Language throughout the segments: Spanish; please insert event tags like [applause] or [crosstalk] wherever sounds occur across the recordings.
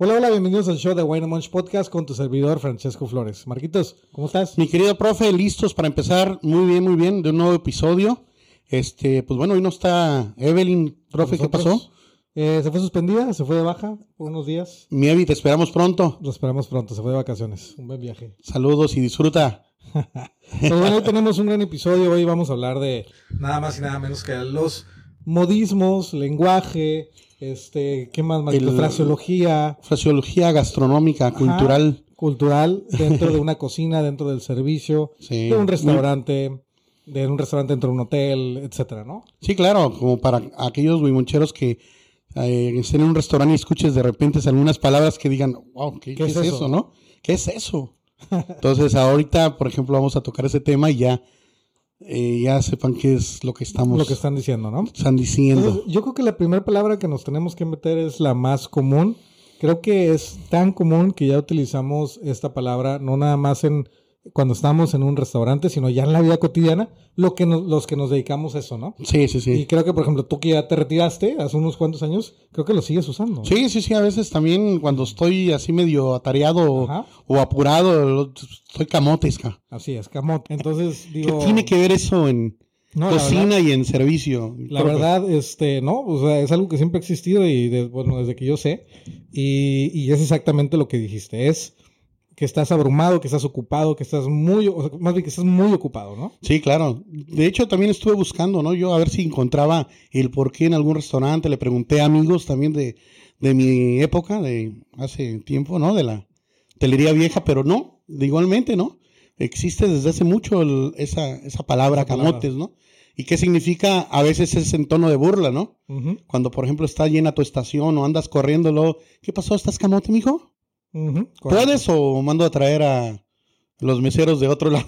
Hola, hola, bienvenidos al show de Wine Munch Podcast con tu servidor Francesco Flores. Marquitos, ¿cómo estás? Mi querido profe, listos para empezar muy bien, muy bien, de un nuevo episodio. Este, pues bueno, hoy no está Evelyn, profe, ¿qué pasó? Eh, se fue suspendida, se fue de baja por unos días. Mi Evi, te esperamos pronto. Lo esperamos pronto, se fue de vacaciones. Un buen viaje. Saludos y disfruta. [laughs] pues bueno, hoy tenemos un gran episodio. Hoy vamos a hablar de nada más y nada menos que los modismos, lenguaje, este, ¿qué más? El- fraseología. Fraseología gastronómica, cultural. Cultural, dentro de una [laughs] cocina, dentro del servicio, Sí. de un restaurante, de un restaurante dentro de un hotel, etcétera, ¿no? Sí, claro, como para aquellos huimoncheros que eh, estén en un restaurante y escuches de repente algunas palabras que digan, wow, ¿qué, qué es, eso? no? ¿Qué es eso? Entonces, ahorita, por ejemplo, vamos a tocar ese tema y ya, eh, ya sepan qué es lo que estamos Lo que están diciendo, ¿no? están diciendo. Entonces, yo creo que la primera palabra que nos tenemos que meter es la más común. Creo que es tan común que ya utilizamos esta palabra no nada más en cuando estamos en un restaurante, sino ya en la vida cotidiana, lo que nos- los que nos dedicamos a eso, ¿no? Sí, sí, Y sí. creo que, por ejemplo, tú que ya te retiraste hace unos cuantos años, creo que lo sigues usando. Sí, sí, sí, a veces también cuando estoy así medio atareado o, Ajá. o apurado, lo- estoy camotes, ca. Así es, camote. Entonces, ¿Qué digo... tiene que ver eso en no, cocina verdad- y en servicio? La verdad, este, no, o sea, es algo que siempre ha existido y de- bueno, desde que yo sé. Y, y es exactamente lo que dijiste. Es que estás abrumado, que estás ocupado, que estás muy, o sea, más bien que estás muy ocupado, ¿no? Sí, claro. De hecho, también estuve buscando, ¿no? Yo a ver si encontraba el por qué en algún restaurante. Le pregunté a amigos también de, de mi época, de hace tiempo, ¿no? De la telería vieja, pero no, de igualmente, ¿no? Existe desde hace mucho el- esa, esa palabra, Esa palabra. camotes, ¿no? ¿Y qué significa? A veces es en tono de burla, ¿no? Cuando, por ejemplo, está llena tu estación o andas corriéndolo. ¿Qué pasó? ¿Estás camote, mijo? Correcto. ¿Puedes o mando a traer a los meseros de otro [laughs] lado?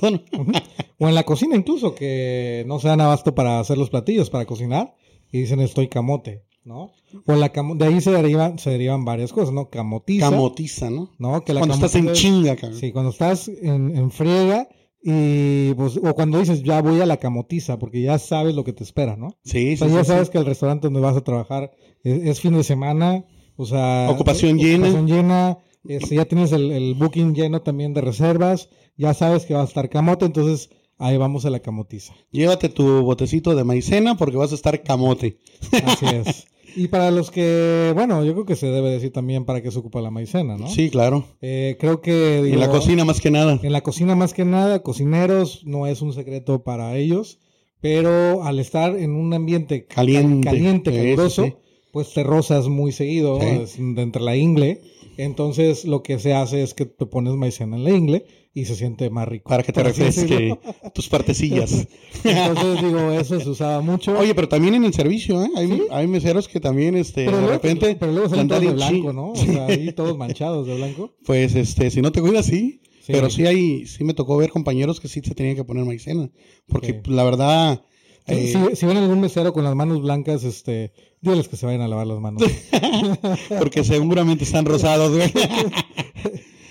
O en la cocina incluso, que no se dan abasto para hacer los platillos, para cocinar, y dicen estoy camote, ¿no? O la camo- de ahí se derivan, se derivan varias cosas, ¿no? Camotiza. Camotiza, ¿no? ¿no? Que la Cuando estás en es- chinga, cabrón. Sí, cuando estás en, en friega y pues, o cuando dices ya voy a la camotiza porque ya sabes lo que te espera, ¿no? Sí, O sea, sí, ya sí, sabes sí. que el restaurante donde vas a trabajar es, es fin de semana, o sea, Ocupación llena. ocupación llena, este, ya tienes el, el booking lleno también de reservas, ya sabes que va a estar camote, entonces ahí vamos a la camotiza. Llévate tu botecito de maicena porque vas a estar camote. Así es. Y para los que, bueno, yo creo que se debe decir también para qué se ocupa la maicena, ¿no? Sí, claro. Eh, creo que... en la cocina más que nada. En la cocina más que nada, cocineros, no es un secreto para ellos, pero al estar en un ambiente ca- Caliente. caliente caluroso, sí. Pues te rozas muy seguido Sí. de entre la ingle. Entonces lo que se hace es que te pones maicena en la ingle y se siente más rico. Para que te refresque tus partecillas. [laughs] Entonces digo, eso se usaba mucho. Oye, pero también en el servicio, ¿eh? Hay, ¿Sí? hay meseros que también, este, pero de luego, repente... pero luego salen todos de blanco, ¿no? O sea, ahí todos manchados de blanco. [laughs] Pues, este, si no te cuidas, sí. Sí. Pero sí hay, sí me tocó ver compañeros que sí se tenían que poner maicena. Porque pues, la verdad... eh, si, si ven algún mesero con las manos blancas, este, díganles que se vayan a lavar las manos. [laughs] porque seguramente están rosados, güey. [laughs]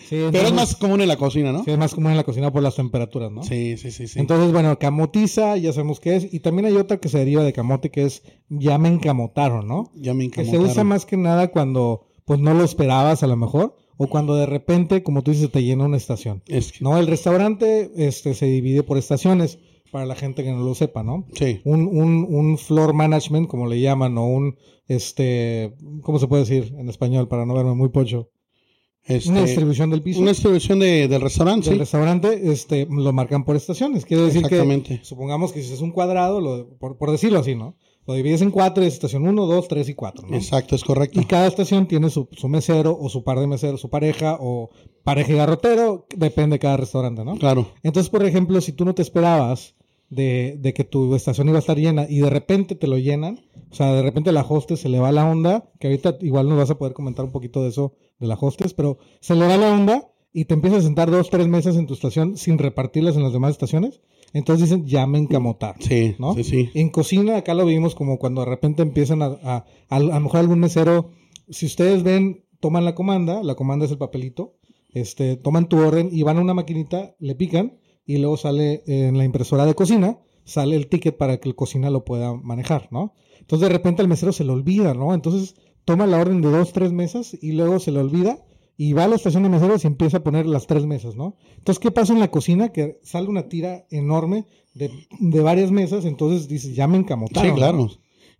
Sí, Pero es más común en la cocina, ¿no? Sí, es más común en la cocina por las temperaturas, ¿no? Sí, sí, sí, sí. Entonces, bueno, camotiza, ya sabemos qué es. Y también hay otra que se deriva de camote, que es ya me encamotaron, ¿no? ya me Que se encamotaron. usa más que nada cuando pues no lo esperabas a lo mejor. O cuando de repente, como tú dices, te llena una estación. Es que- No, el restaurante este, se divide por estaciones, para la gente que no lo sepa, ¿no? Sí. Un, un, un floor management, como le llaman, o un, este, ¿cómo se puede decir en español para no verme muy pocho? Este, Una distribución del piso. una distribución de, del restaurante, del sí. restaurante este, lo marcan por estaciones. Quiere decir que, supongamos que si es un cuadrado, lo- por, por decirlo así, ¿no? Lo divides en cuatro, es estación 1, 2, 3 y 4, ¿no? Exacto, es correcto. Y cada estación tiene su, su mesero o su par de meseros, su pareja o pareja y garrotero, depende de cada restaurante, ¿no? Claro. Entonces, por ejemplo, si tú no te esperabas de, de que tu estación iba a estar llena y de repente te lo llenan, o sea, de repente la hostess se le va la onda, que ahorita igual nos vas a poder comentar un poquito de eso de la hostess, pero se le va la onda y te empiezas a sentar dos, tres meses en tu estación sin repartirlas en las demás estaciones, entonces dicen, ya me encamotaron. Sí, ¿no? sí, sí. En cocina, acá lo vimos como cuando de repente empiezan a, a, a, a lo mejor algún mesero, si ustedes ven, toman la comanda, la comanda es el papelito, este, toman tu orden y van a una maquinita, le pican y luego sale en la impresora de cocina, sale el ticket para que el cocina lo pueda manejar, ¿no? Entonces de repente al mesero se le olvida, ¿no? Entonces toma la orden de dos, tres mesas y luego se le olvida y va a la estación de meseros y empieza a poner las tres mesas, ¿no? Entonces, ¿qué pasa en la cocina? Que sale una tira enorme de, de varias mesas, entonces dices, ya me encamotaron. Sí, claro. ¿no?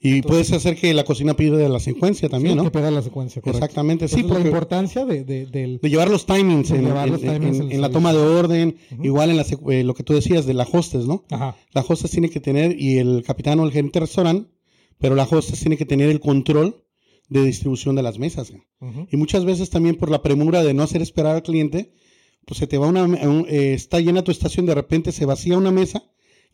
Y Entonces- puedes hacer que la cocina pida la secuencia también, Sí, ¿no? Que la secuencia, correcto. Exactamente, sí, Entonces, la importancia de, de- llevar los timings, en, llevar en- los timings en- en el en la toma de orden, igual en la eh, lo que tú decías de la hostess, ¿no? Ajá, La hostess tiene que tener, y el capitán o el gerente de restaurante, pero la hostess tiene que tener el control de distribución de las mesas. ujú, Y muchas veces también por la premura de no hacer esperar al cliente, pues se te va una, un- eh, está llena tu estación, de repente se vacía una mesa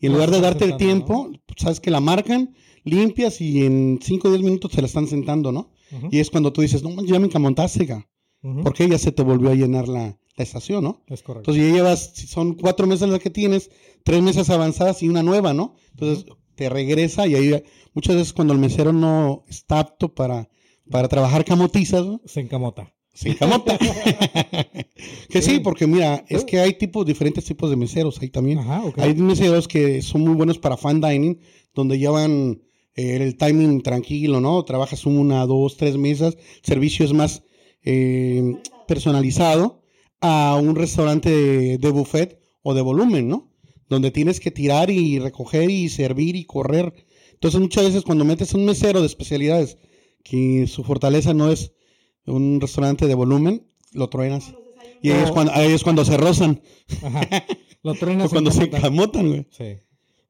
y en No lugar de darte el tiempo, pues, sabes que la marcan, limpias y en 5 o 10 minutos se la están sentando, ¿no? Y es cuando tú dices, no, ya me encamontaste, ca", ujú. porque ya se te volvió a llenar la, la estación, ¿no? Es correcto. Entonces ya llevas, son cuatro mesas las que tienes, tres mesas avanzadas y una nueva, ¿no? Entonces te regresa y ahí muchas veces cuando el mesero no está apto para, para trabajar camotizas, ¿no? Se encamota. se encamota. [laughs] que sí, Sí. porque mira, es que hay tipos, diferentes tipos de meseros ahí también. Ajá, ok. Hay meseros que son muy buenos para fan dining, donde llevan eh, el timing tranquilo, ¿no? Trabajas una, dos, tres mesas, servicio es más eh, personalizado a un restaurante de, de buffet o de volumen, ¿no? Donde tienes que tirar y recoger y servir y correr. Entonces muchas veces cuando metes un mesero de especialidades que su fortaleza no es un restaurante de volumen, lo truenas. Y ahí, es cuando, ahí es cuando se rozan, Ajá. Lo [laughs] truenas o cuando se encamota. encamotan, güey. Sí.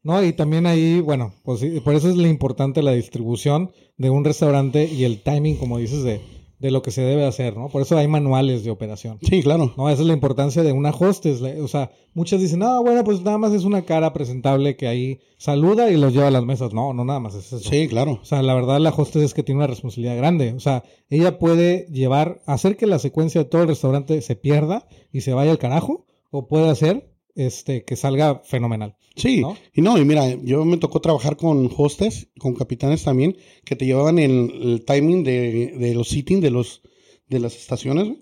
No, y también ahí, bueno, pues por eso es lo importante la distribución de un restaurante y el timing, como dices, de, de lo que se debe hacer, ¿no? Por eso hay manuales de operación. Sí, claro. No, esa es la importancia de una hostess. O sea, muchas dicen, no, bueno, pues nada más es una cara presentable que ahí saluda y los lleva a las mesas. No, no nada más es eso. Sí, claro. O sea, la verdad la hostess es que tiene una responsabilidad grande. O sea, ella puede llevar, hacer que la secuencia de todo el restaurante se pierda y se vaya al carajo, o puede hacer este que salga fenomenal. Sí, ¿no? y no, y mira, yo me tocó trabajar con hostes, con capitanes también, que te llevaban el, el timing de, de los sitting de los de las estaciones,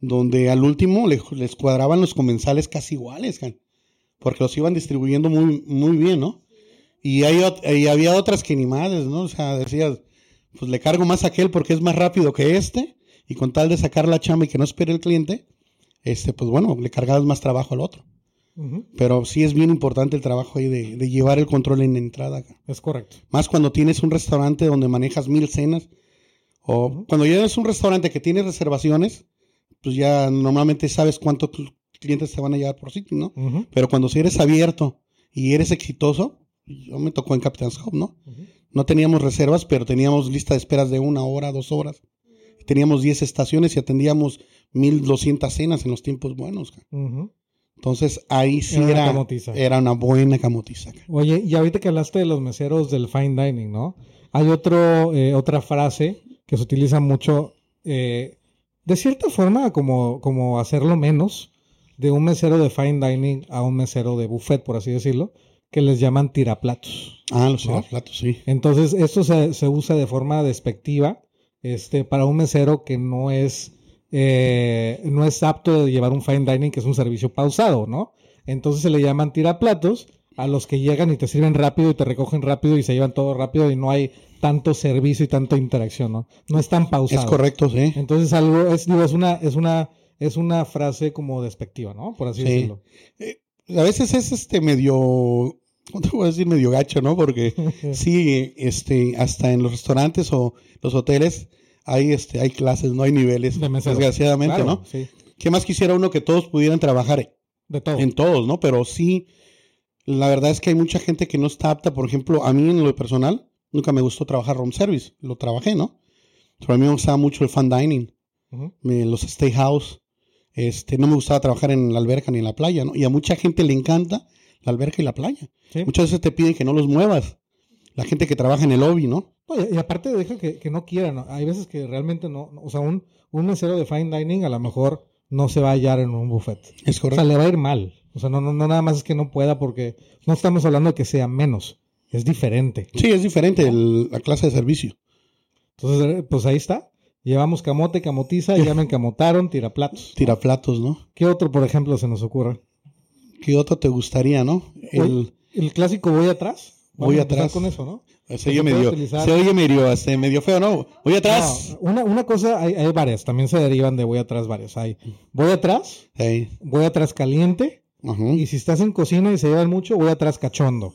donde al último le- les cuadraban los comensales casi iguales, can, porque los iban distribuyendo muy, muy bien, ¿no? Y, hay, y había otras que ni madres, ¿no? O sea, decías, pues le cargo más a aquel porque es más rápido que este, y con tal de sacar la chamba y que no espere el cliente, este, pues bueno, le cargabas más trabajo al otro. Pero sí es bien importante el trabajo ahí de, de llevar el control en entrada. acá. Es correcto. Más cuando tienes un restaurante donde manejas mil cenas. O cuando ya es un restaurante que tiene reservaciones, pues ya normalmente sabes cuántos cl- clientes te van a llevar por sitio, ¿no? Pero cuando si eres abierto y eres exitoso, yo me tocó en Captain's Hub, ¿no? No teníamos reservas, pero teníamos lista de esperas de una hora, dos horas. Teníamos 10 estaciones y atendíamos 1200 cenas en los tiempos buenos. Entonces ahí sí Era una era, una buena camotiza. ca. Oye, y ahorita que hablaste de los meseros del fine dining, ¿no? Hay otro, eh, otra frase que se utiliza mucho, eh, de cierta forma, como, como hacerlo menos de un mesero de fine dining a un mesero de buffet, por así decirlo, que les llaman tiraplatos. Ah, los ¿No? platos, sí. Entonces, esto se, se usa de forma despectiva este, para un mesero que no es, eh, no es apto de llevar un fine dining, que es un servicio pausado, ¿no? Entonces se le llaman tiraplatos a los que llegan y te sirven rápido y te recogen rápido y se llevan todo rápido y no hay tanto servicio y tanta interacción, ¿no? No es tan pausado. Es correcto, sí. Entonces algo es, digo, es una, es una, es una frase como despectiva, ¿no? Por así Sí. decirlo. A veces es este medio, ¿cómo te voy a decir? Medio gacho, ¿no? Porque [laughs] sí, este, hasta en los restaurantes o los hoteles hay, este, hay clases, no hay niveles, De desgraciadamente, Claro, ¿no? Sí, ¿Qué más quisiera uno que todos pudieran trabajar de todo. en todos, ¿no? Pero sí, la verdad es que hay mucha gente que no está apta. Por ejemplo, a mí en lo personal, nunca me gustó trabajar room service. Lo trabajé, ¿no? Pero a mí me gustaba mucho el fan dining, me- los stay house. Este, no me gustaba trabajar en la alberca ni en la playa, ¿no? Y a mucha gente le encanta la alberca y la playa. Sí. Muchas veces te piden que no los muevas. La gente que trabaja en el lobby, ¿no? Oye, y aparte deja que, que no quieran, ¿no? hay veces que realmente no, o sea, un, un mesero de fine dining a lo mejor no se va a hallar en un buffet. Es O correcto. sea, le va a ir mal. O sea, no, no, no nada más es que no pueda porque no estamos hablando de que sea menos, es diferente. Sí, es diferente el- la clase de servicio. Entonces, eh, pues ahí está. Llevamos camote, camotiza, ya me encamotaron, tiraplatos. Tiraplatos, ¿no? ¿Qué otro, por ejemplo, se nos ocurre? ¿Qué otro te gustaría, no? El, El clásico voy atrás. Voy a atrás. con eso, ¿no? Se oye medio, utilizar- se oye medio, este, medio feo, ¿no? Voy atrás. No, una, una cosa, hay, hay varias, también se derivan de voy atrás varias. Hay voy atrás, Ey, voy atrás caliente, ujú. y si estás en cocina y se llevan mucho, voy atrás cachondo.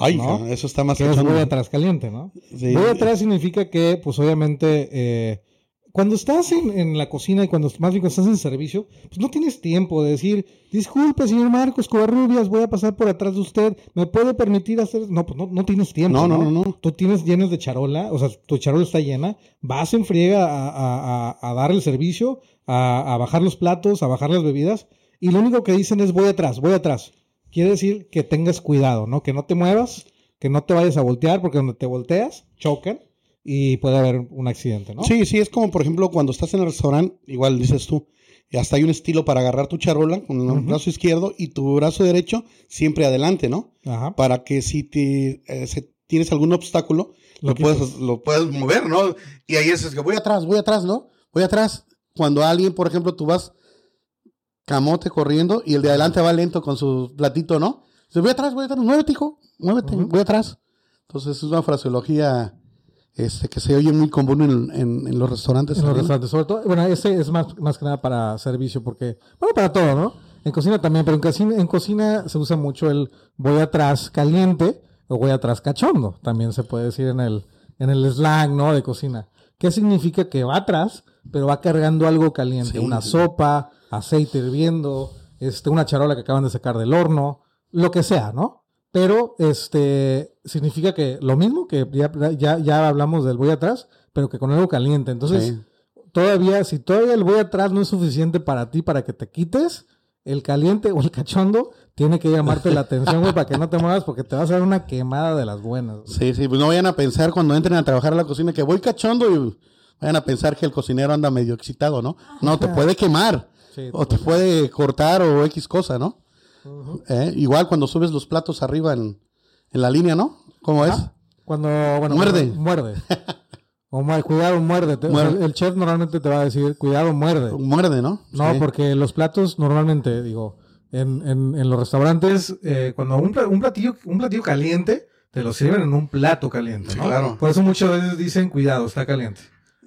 Ay, ¿no? eso está más Que es cachondo. voy atrás caliente, ¿no? Sí. Voy atrás significa que, pues obviamente, eh, cuando estás en, en la cocina y cuando más bien cuando estás en servicio, pues no tienes tiempo de decir, disculpe, señor Marcos Covarrubias, voy a pasar por atrás de usted, ¿me puede permitir hacer? No, pues no, no tienes tiempo. No, No, no, no, no. Tú tienes llenos de charola, o sea, tu charola está llena, vas en friega a, a- a- a dar el servicio, a, a bajar los platos, a bajar las bebidas, y lo único que dicen es voy atrás, voy atrás. Quiere decir que tengas cuidado, ¿no? Que no te muevas, que no te vayas a voltear, porque donde te volteas, chocan y puede haber un accidente, ¿no? Sí, sí, es como por ejemplo cuando estás en el restaurante, igual dices tú, y hasta hay un estilo para agarrar tu charola con el brazo izquierdo y tu brazo derecho siempre adelante, ¿no? Ajá. Para que si te, eh, se- tienes algún obstáculo, Lo lo, puedes, lo puedes mover, ¿no? Y ahí es, es que voy atrás, voy atrás, ¿no? Voy atrás. Cuando alguien, por ejemplo, tú vas camote corriendo y el de adelante va lento con su platito, ¿no? Dice, voy atrás, voy atrás, muévete, hijo, muévete, voy atrás. Entonces es una fraseología este, que se oye muy común en, en- en los restaurantes. En los restaurantes, sobre todo, bueno, ese es más, más que nada para servicio, porque, bueno, para todo, ¿no? En cocina también, pero en cocina, en cocina se usa mucho el voy atrás caliente o voy atrás cachondo, también se puede decir en el, en el slang, ¿no? De cocina. ¿Qué significa? Que va atrás, pero va cargando algo caliente, Sí, una sí. sopa, aceite hirviendo, este, una charola que acaban de sacar del horno, lo que sea, ¿no? Pero este significa que lo mismo que ya, ya, ya hablamos del voy atrás, pero que con algo caliente. Entonces, Sí. todavía, si todavía el voy atrás no es suficiente para ti, para que te quites, el caliente o el cachondo tiene que llamarte la atención, güey, para que no te muevas, porque te vas a dar una quemada de las buenas. Sí, sí, pues no vayan a pensar cuando entren a trabajar a la cocina que voy cachondo y vayan a pensar que el cocinero anda medio excitado, ¿no? No, te puede quemar Sí, o te puede cortar o X cosa, ¿no? Eh, Igual cuando subes los platos arriba en, en la línea, ¿no? ¿Cómo es? Cuando, bueno, Muerde. muerde. [laughs] O cuidado, muerde. O sea, el chef normalmente te va a decir, cuidado, muerde. Muerde, ¿no? No, Sí. porque los platos normalmente, digo, en, en, en los restaurantes, eh, cuando un, un platillo, un platillo caliente, te lo sirven en un plato caliente, Sí, ¿no? claro. Por eso muchas veces dicen, cuidado, está caliente.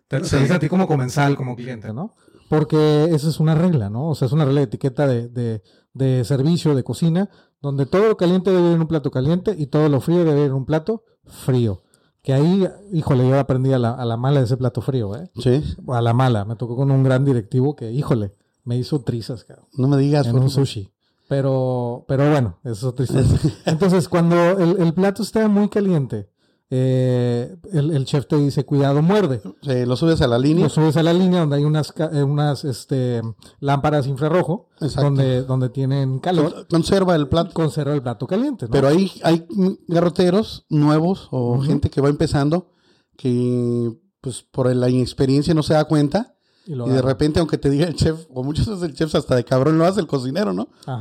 Te, Sí. te dice a ti como comensal, como cliente, ¿no? Porque esa es una regla, ¿no? O sea, es una regla de etiqueta de, de, de servicio, de cocina, donde todo lo caliente debe ir en un plato caliente y todo lo frío debe ir en un plato frío. Que ahí, híjole, yo aprendí a la, a la mala de ese plato frío, ¿eh? Sí, A la mala. Me tocó con un gran directivo que, híjole, me hizo trizas, cabrón, no me digas. en un sushi. Pero, pero bueno, eso es otra historia. [laughs] Entonces, cuando el, el plato está muy caliente, eh, el, el chef te dice, cuidado, muerde. Sí, lo subes a la línea. Lo subes a la línea donde hay unas, eh, unas este, lámparas infrarrojo, Exacto. donde, donde tienen calor, Con- Conserva el plato. conserva el plato caliente. ¿no? Pero hay, hay garroteros nuevos o gente que va empezando que pues por la inexperiencia no se da cuenta y y de repente aunque te diga el chef o muchas veces el chef hasta de cabrón lo hace el cocinero, ¿no? Ajá.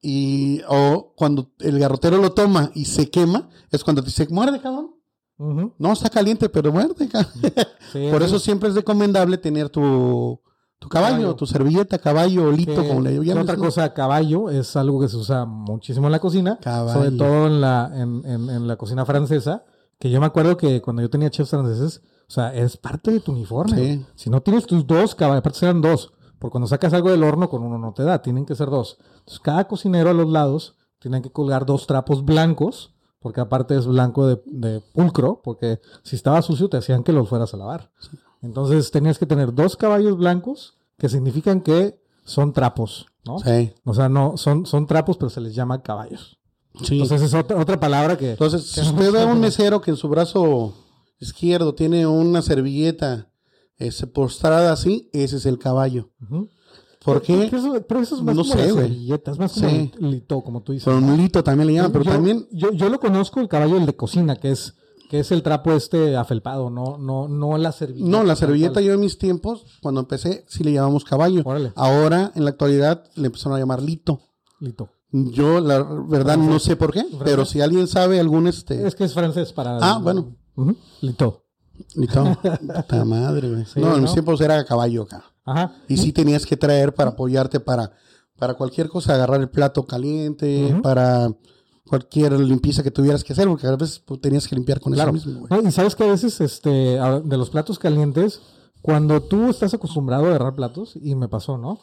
Y o cuando el garrotero lo toma y se quema es cuando te dice, "Muerde, cabrón." No está caliente, pero muerde. [laughs] cabrón". Sí, Por sí. eso siempre es recomendable tener tu tu caballo, Caballo. tu servilleta, caballo, lito, Que- como le que llamas. otra cosa, caballo es algo que se usa muchísimo en la cocina, Caballo. sobre todo en la, en, en- en la cocina francesa, que yo me acuerdo que cuando yo tenía chefs franceses, o sea, es parte de tu uniforme. Sí. Si no tienes tus dos caballos, aparte serán dos, porque cuando sacas algo del horno con uno no te da, tienen que ser dos. Entonces, cada cocinero a los lados tienen que colgar dos trapos blancos, porque aparte es blanco de, de pulcro, porque si estaba sucio te hacían que los fueras a lavar. Entonces tenías que tener dos caballos blancos que significan que son trapos, ¿no? Sí. O sea, no, son, son trapos, pero se les llama caballos. Sí. Entonces es otra, otra palabra que... Entonces, que si usted ve a un mesero que en su brazo izquierdo tiene una servilleta este, postrada así, ese es el caballo. Ujú. ¿Por qué? Pero eso, pero eso es más No como sé, la güey. servilleta, es más como Sí. lito, como tú dices. Con un lito también le llaman, pero yo, también Yo, yo lo conozco, el caballo el de cocina, que es, que es el trapo este afelpado, no, no, no la servilleta. No, la servilleta yo en mis tiempos, cuando empecé, sí le llamamos caballo. Órale. Ahora, en la actualidad, le empezaron a llamar lito. Lito. Yo, la verdad, no sé por qué, pero si alguien sabe algún este... Es que es francés para... Ah, bueno. Lito. Lito. Puta [laughs] madre, güey. Sí, no, en mis tiempos era caballo acá. Ajá. Y sí tenías que traer para apoyarte para, para cualquier cosa, agarrar el plato caliente, para cualquier limpieza que tuvieras que hacer, porque a veces pues, tenías que limpiar con Claro. eso mismo, güey. No, y sabes que a veces, este, de los platos calientes, cuando tú estás acostumbrado a agarrar platos, y me pasó, ¿no?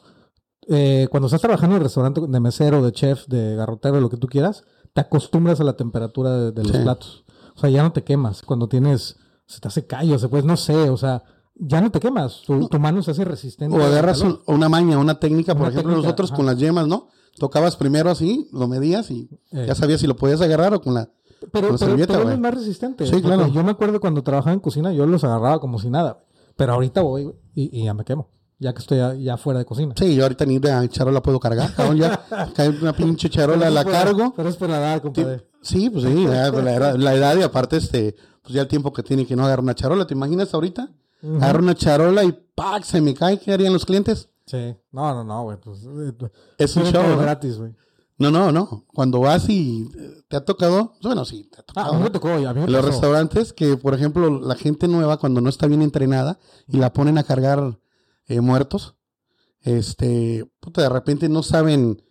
Eh, cuando estás trabajando en el restaurante de mesero, de chef, de garrotero, lo que tú quieras, te acostumbras a la temperatura de, de los Sí. platos. O sea, ya no te quemas. Cuando tienes, se te hace callo, se pues, no sé, o sea, ya no te quemas. Tu, tu mano se hace resistente. O agarras un- una maña, una técnica, por Una ejemplo, técnica, nosotros ajá. con las yemas, ¿no? Tocabas primero así, lo medías y Eh. ya sabías si lo podías agarrar o con la... Pero, con pero, pero es más resistente. Sí, claro. Yo me acuerdo cuando trabajaba en cocina, yo los agarraba como si nada. Pero ahorita voy y ya me quemo. Ya que estoy ya, fuera de cocina. Sí, yo ahorita ni de charola puedo cargar, cabrón, ya [laughs] cae una pinche charola, la cargo. Pero es por la edad, compadre. Sí, pues sí, ya, la, edad, la edad y aparte, este, pues ya el tiempo que tiene que no agarrar una charola, ¿te imaginas ahorita? Ujú. Agarro una charola y ¡pac! se me cae, ¿qué harían los clientes? Sí. No, no, no, güey. Pues, eh, Es un show, gratis, güey. No, no, no. Cuando vas y eh, te ha tocado, bueno, sí, te ha Ah, tocado. a mí me tocó, a mí me En los restaurantes que, por ejemplo, la gente nueva cuando no está bien entrenada y la ponen a cargar eh, muertos, este, puta, de repente no saben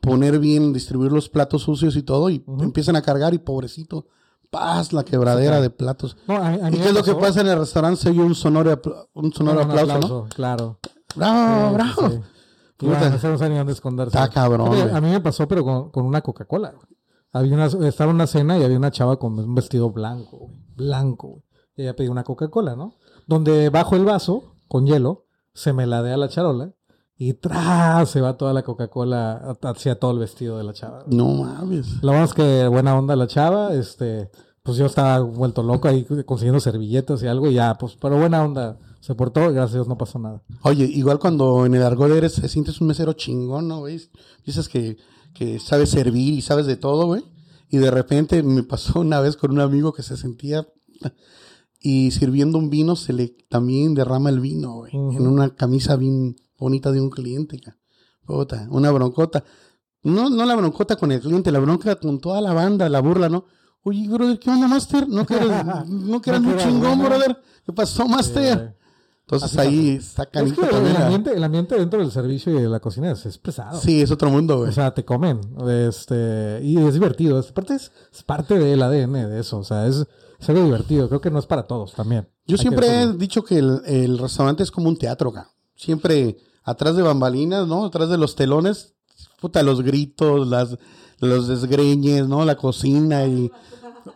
poner bien, distribuir los platos sucios y todo y empiezan a cargar y pobrecito, paz, la quebradera Sí, de platos. No, a, a mí ¿Y qué es lo que pasa en el restaurante? Se oye un sonoro, un sonoro Un aplauso, ¿no? Claro. ¡Bravo, Sí, bravo! sí, Puta. bueno, no sabían dónde esconderse. Está cabrón, Oye, a mí me pasó, pero con, con una Coca-Cola. Había una, estaba en una cena y había una chava con un vestido blanco, güey. Blanco, güey. Y ella pidió una Coca-Cola, ¿no? Donde bajo el vaso, con hielo, se me ladea la charola y tras se va toda la Coca-Cola hacia todo el vestido de la chava. No mames. Lo es que buena onda la chava, este, pues yo estaba vuelto loco ahí consiguiendo servilletas y algo y ya, pues, pero buena onda. Se portó, gracias a Dios no pasó nada. Oye, igual cuando en el argot eres, te sientes un mesero chingón, ¿no, güey? Dices que, que sabes servir y sabes de todo, güey. Y de repente me pasó una vez con un amigo que se sentía y sirviendo un vino se le también derrama el vino, güey. En una camisa bien bonita de un cliente. Puta, una broncota. No, no la broncota con el cliente, la bronca con toda la banda, la burla, ¿no? Oye, brother, ¿qué onda, Master? No que eres, [laughs] no que eres No eras chingón, brother. ¿Qué pasó, Master? Eh, Entonces ahí está es que el ambiente, el ambiente dentro del servicio y de la cocina es, es pesado. Sí, es otro mundo, güey. O sea, te comen. Este, y es divertido. Es parte, es, es parte del ADN de eso. O sea, es, es algo divertido. Creo que no es para todos también. Yo Hay que siempre he dicho que el, el restaurante es como un teatro, acá. Siempre atrás de bambalinas, ¿no? Atrás de los telones, puta, los gritos, las, los desgreñes, ¿no? La cocina y...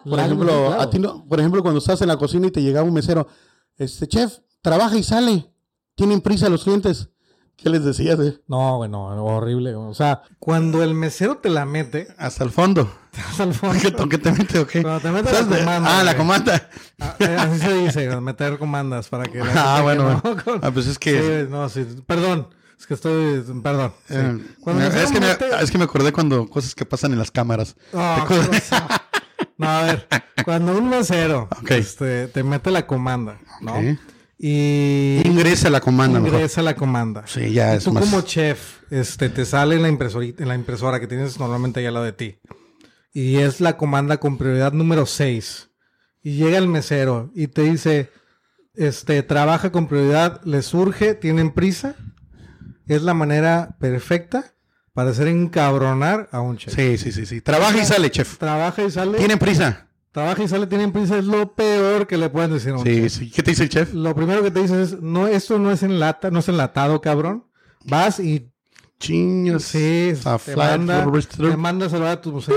Por ejemplo, claro. a ti no- por ejemplo, cuando estás en la cocina y te llegaba un mesero, este, chef, trabaja y sale. Tienen prisa los clientes. ¿Qué les decías, eh? No, bueno, horrible. O sea, cuando el mesero te la mete, Hasta el fondo. hasta el fondo. ¿Qué, ¿Qué te mete o qué? Cuando te mete ¿Sabes la comanda, Ah, la comanda. Ah, eh, así se dice, meter comandas para que... Ah, bueno, que bueno. [laughs] con- Ah, pues es que- Sí, no, sí. Perdón. Es que estoy... Perdón. sí. Eh, es, que me, es que me acordé cuando cosas que pasan en las cámaras. Cosa. No, a ver, cuando un mesero este, te mete la comanda, ¿no? Ok. Y Ingresa la comanda, mejor. ingresa la comanda. Sí, ya Y es tú más. como chef, este, te sale en la, impresorita, en la impresora que tienes normalmente ahí al lado de ti. Y es la comanda con prioridad número 6. Y llega el mesero y te dice, este, trabaja con prioridad, le surge, tienen prisa. Es la manera perfecta para hacer encabronar a un chef. Sí, sí, sí, sí. Trabaja y sale, chef. Trabaja y sale. Tienen prisa. Trabaja y sale, tienen prisa, es lo peor que le pueden decir a un Sí, chef. sí. ¿Qué te dice el chef? Lo primero que te dices es, no, esto no es en lata, no es enlatado, cabrón. Vas y Chiños. sí, te manda, te manda a salvar a tu madre.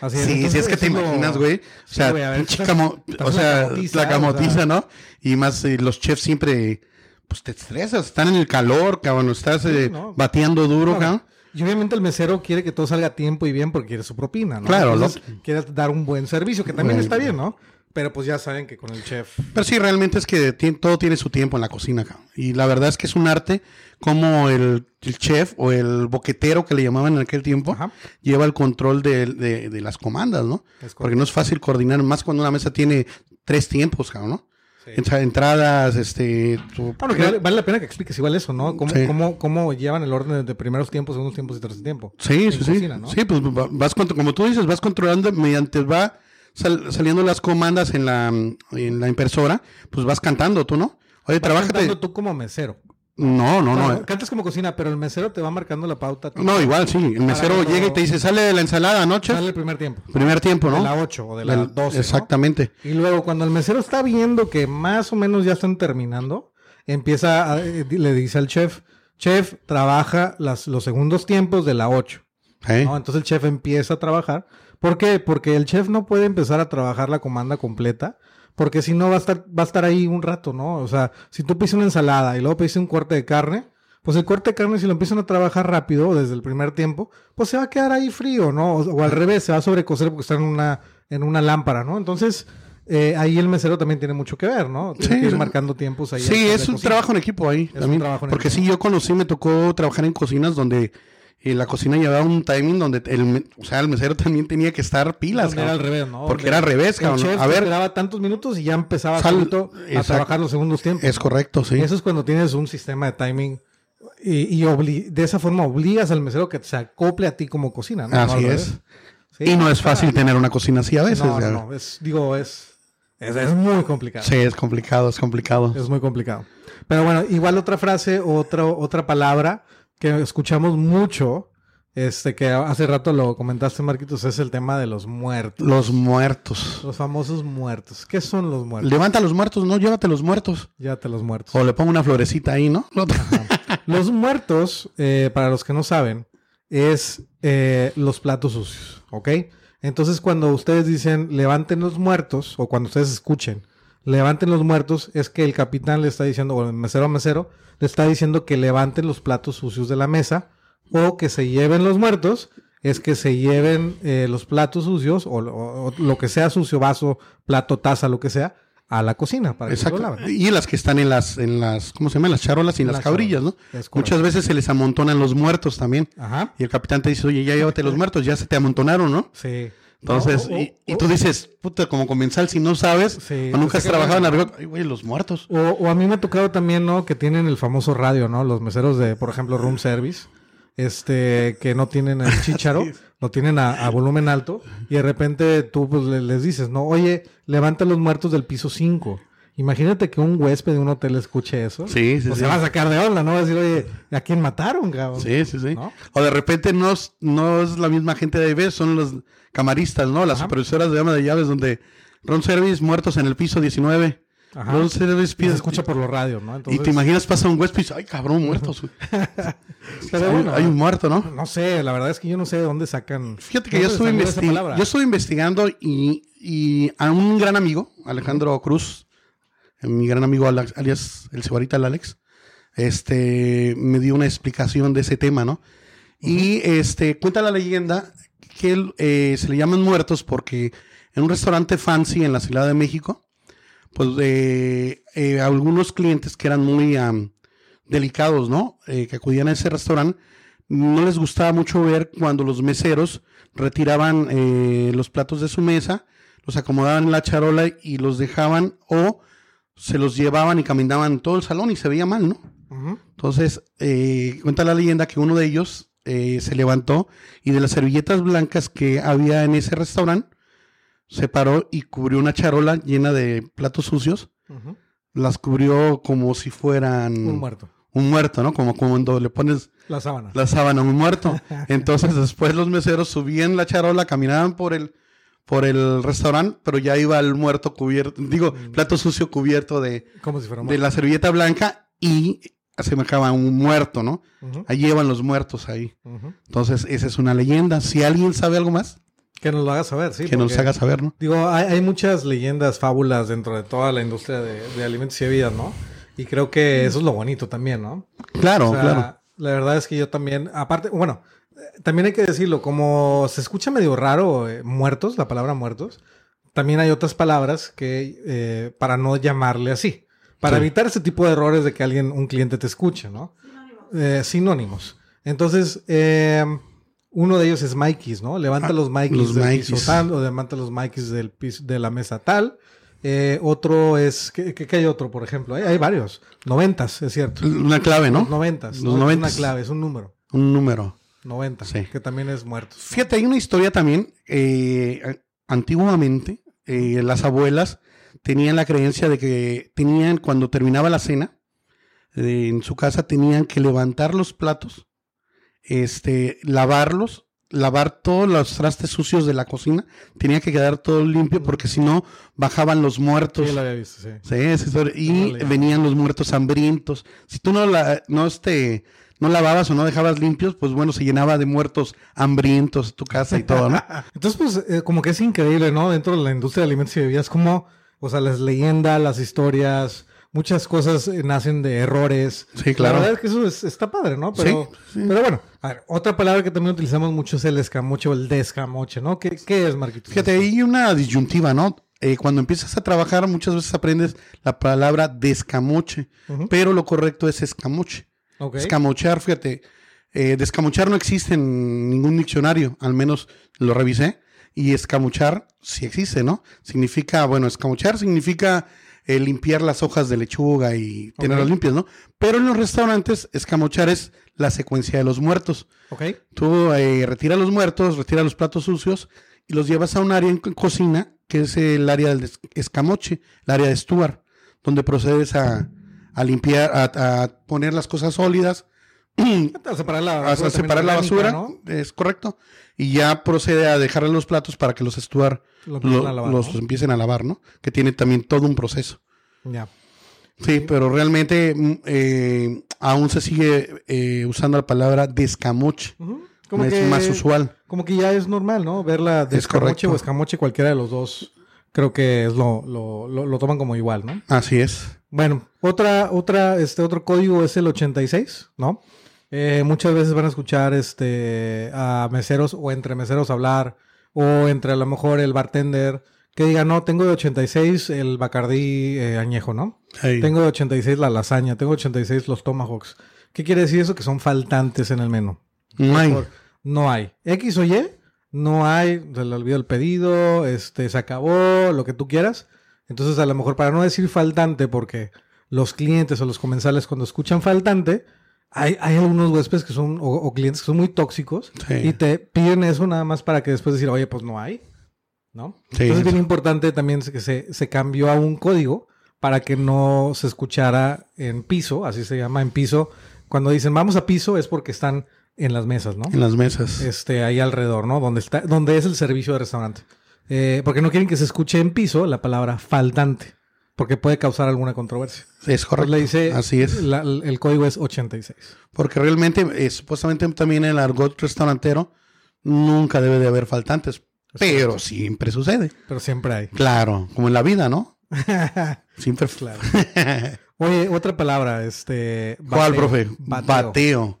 Así Sí, entonces es que te lo- imaginas, güey. O Sí, sea, güey, a ver, pinche estás- camo- o sea, camotiza, la o camotiza, sea. ¿no? Y más eh, los chefs siempre, pues te estresas, están en el calor, cabrón, estás eh, no. bateando duro, cabrón. Y obviamente el mesero quiere que todo salga a tiempo y bien porque quiere su propina, ¿no? Claro, Entonces, quiere dar un buen servicio, que también está bien, ¿no? Pero pues ya saben que con el chef... Pero sí, realmente es que todo tiene su tiempo en la cocina, cabrón. Y la verdad es que es un arte como el, el chef o el boquetero que le llamaban en aquel tiempo Ajá. lleva el control de, de- de las comandas, ¿no? Porque no es fácil coordinar, más cuando una mesa tiene tres tiempos, cabrón, ¿no? Sí. Entradas, este... tu- que vale, vale la pena que expliques igual eso, ¿no? Cómo, Sí. cómo, cómo llevan el orden de primeros tiempos, segundos tiempos y tercer tiempo. Sí, sí, sí. Sí, pues va- vas como tú dices, vas controlando mediante va sal- saliendo las comandas en la, en la impresora, pues vas cantando tú, ¿no? Oye, Vas trabájate. cantando tú como mesero. No, no, Bueno, no. cantas como cocina, pero el mesero te va marcando la pauta. No, igual, sí. El mesero llega y te dice, sale de la ensalada anoche. Sale el primer tiempo. Primer tiempo, ¿no? De la 8 o de la Del- 12. ¿no? Exactamente. Y luego, cuando el mesero está viendo que más o menos ya están terminando, empieza, a- eh, le dice al chef, chef, trabaja las, los segundos tiempos de la 8. ¿Eh? ¿no? Entonces el chef empieza a trabajar. ¿Por qué? Porque el chef no puede empezar a trabajar la comanda completa. Porque si no va a estar, va a estar ahí un rato, ¿no? O sea, si tú pides una ensalada y luego pides un corte de carne, pues el corte de carne, si lo empiezan a trabajar rápido desde el primer tiempo, pues se va a quedar ahí frío, ¿no? O, o al revés, se va a sobrecocer porque está en una, en una lámpara, ¿no? Entonces, eh, ahí el mesero también tiene mucho que ver, ¿no? Tiene Sí, que ir marcando tiempos ahí. Sí, es un trabajo en equipo ahí un también. trabajo en porque equipo. sí, yo conocí, me tocó trabajar en cocinas donde eh, la cocina llevaba un timing donde el, o sea, el mesero también tenía que estar pilas. Era al revés, ¿no? Porque era al revés, el cabrón. chef A ver, esperaba tantos minutos y ya empezaba Sal- a exacto. trabajar los segundos tiempos. es correcto, sí. Eso es cuando tienes un sistema de timing y, y obli- de esa forma obligas al mesero que se acople a ti como cocina. ¿no? No Así al es. Sí, y no es fácil tener una cocina así a veces. No, no, no, es, digo, es, es, es muy complicado. Sí, es complicado, es complicado. Es muy complicado. Pero bueno, igual otra frase, otra, otra palabra que escuchamos mucho, este que hace rato lo comentaste, Marquitos, es el tema de los muertos. Los muertos. Los famosos muertos. ¿Qué son los muertos? Levanta los muertos, no, llévate los muertos. Llévate los muertos. O le pongo una florecita ahí, ¿no? Los muertos, eh, para los que no saben, es eh, los platos sucios, ¿ok? Entonces cuando ustedes dicen levanten los muertos, o cuando ustedes escuchen levanten los muertos, es que el capitán le está diciendo, o el mesero a mesero, le está diciendo que levanten los platos sucios de la mesa, o que se lleven los muertos, es que se lleven eh, los platos sucios, o, o- o lo que sea sucio, vaso, plato, taza, lo que sea, a la cocina para que se lo Exacto. laven. Y las que están en las, en las, ¿cómo se llama? Las charolas y en las, Las cabrillas, ¿no? Muchas veces se les amontonan los muertos también. Ajá. Y el capitán te dice, oye, ya llévate los muertos, ya se te amontonaron, ¿no? Sí. Entonces, O- o- y, y o- tú dices, puta, como comensal, si no sabes, Sí, o nunca te has saca trabajado en argot, ay, güey, los muertos. O, o a mí me ha tocado también, ¿no? Que tienen el famoso radio, ¿no? Los meseros de, por ejemplo, room service, este, que no tienen el chícharo, [laughs] lo tienen a, a volumen alto, y de repente tú pues, le- les dices, ¿no? Oye, levanta los muertos del piso 5. Imagínate que un huésped de un hotel escuche eso. Sí, sí, Pues sí. se va a sacar de onda, ¿no? Va a decir, oye, ¿a quién mataron, cabrón? Sí, sí, sí. ¿No? O de repente no es, no es la misma gente de vez, son los camaristas, ¿no? Las Ajá. supervisoras de ama de llaves donde Ron Service muertos en el piso 19. Ajá. Ron Service pide- se escucha por los radios, ¿no? Y te imaginas pasa un huésped y dice, ay cabrón, muertos. güey". [laughs] pero hay, bueno, hay un muerto, ¿no? no sé, la verdad es que yo no sé de dónde sacan. Fíjate que ¿de yo estuve, salió esa investi- palabra? yo estuve investigando y, y a un gran amigo, Alejandro Cruz, mi gran amigo alias el cebarita el Alex, este, me dio una explicación de ese tema, ¿no? Y este, cuenta la leyenda que eh, se le llaman muertos porque en un restaurante fancy en la Ciudad de México, pues eh, eh, algunos clientes que eran muy am, delicados, ¿no? Eh, que acudían a ese restaurante, no les gustaba mucho ver cuando los meseros retiraban eh, los platos de su mesa, los acomodaban en la charola y los dejaban o se los llevaban y caminaban todo el salón y se veía mal, ¿no? Entonces, eh, cuenta la leyenda que uno de ellos eh, se levantó y de las servilletas blancas que había en ese restaurante, se paró y cubrió una charola llena de platos sucios. Las cubrió como si fueran Un muerto. un muerto, ¿no? Como cuando le pones La sábana. la sábana un muerto. [laughs] Entonces después los meseros subían la charola, caminaban por el por el restaurante, pero ya iba el muerto cubierto, digo, plato sucio cubierto de, Como si fuera de la servilleta blanca y asemejaba a un muerto, ¿no? Ahí llevan los muertos ahí. Entonces, esa es una leyenda. Si alguien sabe algo más, Que nos lo haga saber, sí. que nos haga saber, ¿no? Digo, hay, hay muchas leyendas, fábulas dentro de toda la industria de, de alimentos y bebidas, ¿no? Y creo que eso es lo bonito también, ¿no? Claro, O sea, claro. La verdad es que yo también, aparte, bueno, eh, también hay que decirlo, como se escucha medio raro, eh, muertos, la palabra muertos, también hay otras palabras que, eh, para no llamarle así, para Sí. evitar ese tipo de errores de que alguien, un cliente te escuche, ¿no? Eh, sinónimos. Entonces, eh, uno de ellos es Mikeys, ¿no? Levanta Ah, los Mikeys los del Mikeys. piso tal, o levanta los Mikeys del piso, de la mesa tal. Eh, otro es, ¿qué, hay otro, por ejemplo? Hay, hay varios. Noventas, es cierto. Una clave, ¿no? Noventas. Los ¿no? Es noventas. una clave, es un número. Un número. 90, Sí. que también es muertos. ¿no? Fíjate, hay una historia también. eh, antiguamente, eh, las abuelas tenían la creencia de que tenían, cuando terminaba la cena, eh, en su casa tenían que levantar los platos, este, lavarlos, lavar todos los trastes sucios de la cocina, tenía que quedar todo limpio porque si no bajaban los muertos. Sí, lo había visto, sí. Sí, esa historia. y venían los muertos hambrientos. Si tú no la, no este, no lavabas o no dejabas limpios, pues bueno, se llenaba de muertos hambrientos tu casa y todo, ¿no? [laughs] Entonces, pues, eh, como que es increíble, ¿no? Dentro de la industria de alimentos y bebidas, como, o sea, las leyendas, las historias, muchas cosas eh, nacen de errores. Sí, claro. La verdad es que eso es- está padre, ¿no? Pero, Sí, sí. pero bueno, a ver, otra palabra que también utilizamos mucho es el escamoche o el descamoche, ¿no? ¿Qué, qué es, Marquitos? Fíjate, hay una disyuntiva, ¿no? Eh, cuando empiezas a trabajar, muchas veces aprendes la palabra descamoche, pero lo correcto es escamoche. Ok. Escamochar, fíjate, eh, descamochar no existe en ningún diccionario, al menos lo revisé, y escamochar sí existe, ¿no? Significa, bueno, escamochar significa eh, limpiar las hojas de lechuga y tenerlas limpias, ¿no? Pero en los restaurantes, escamochar es la secuencia de los muertos. Ok. Tú eh, retiras los muertos, retiras los platos sucios y los llevas a un área en co- cocina, que es el área del escamoche, el área de Stuart, donde procedes a, a limpiar, a, a poner las cosas sólidas, A separar la a separar la basura, ¿no? es correcto, y ya procede a dejarle los platos para que los Stuart Lo lo- empiezan a lavar, los ¿no? empiecen a lavar, ¿no? Que tiene también todo un proceso. Ya. Sí, pero realmente mm, eh, aún se sigue eh, usando la palabra descamoche. Como es que, más usual. Como que ya es normal, ¿no? Verla de Es escamoche correcto. o escamoche, cualquiera de los dos, creo que es lo, lo, lo, lo toman como igual, ¿no? Así es. Bueno, otra, otra, este otro código es el 86, ¿no? Eh, muchas veces van a escuchar este a meseros o entre meseros hablar, o entre a lo mejor el bartender que diga, no, tengo de 86 el Bacardí eh, añejo, ¿no? Tengo de 86 la lasaña, tengo de 86 los tomahawks. ¿Qué quiere decir eso? Que son faltantes en el menú. No hay. No hay. X o Y, no hay, se le olvidó el pedido, este, se acabó, lo que tú quieras. Entonces, a lo mejor, para no decir faltante, porque los clientes o los comensales cuando escuchan faltante, hay, hay algunos huéspedes que son, o, o clientes que son muy tóxicos Sí. y te piden eso nada más para que después decir, oye, pues no hay. ¿No? Sí, Entonces, es bien importante también que se, se cambió a un código para que no se escuchara en piso, así se llama en piso. Cuando dicen vamos a piso es porque están en las mesas, ¿no? En las mesas. Este, ahí alrededor, ¿no? Donde está, donde es el servicio de restaurante. Eh, porque no quieren que se escuche en piso la palabra faltante, porque puede causar alguna controversia. Es correcto. Pues le dice, Así es. la- el código es 86. Porque realmente, eh, supuestamente también el argot restaurantero, nunca debe de haber faltantes. Pero siempre sucede. Pero siempre hay. Claro, como en la vida, ¿no? [laughs] Siempre. Claro. Oye, otra palabra, este. ¿Cuál, bateo. profe? Bateo. Bateo.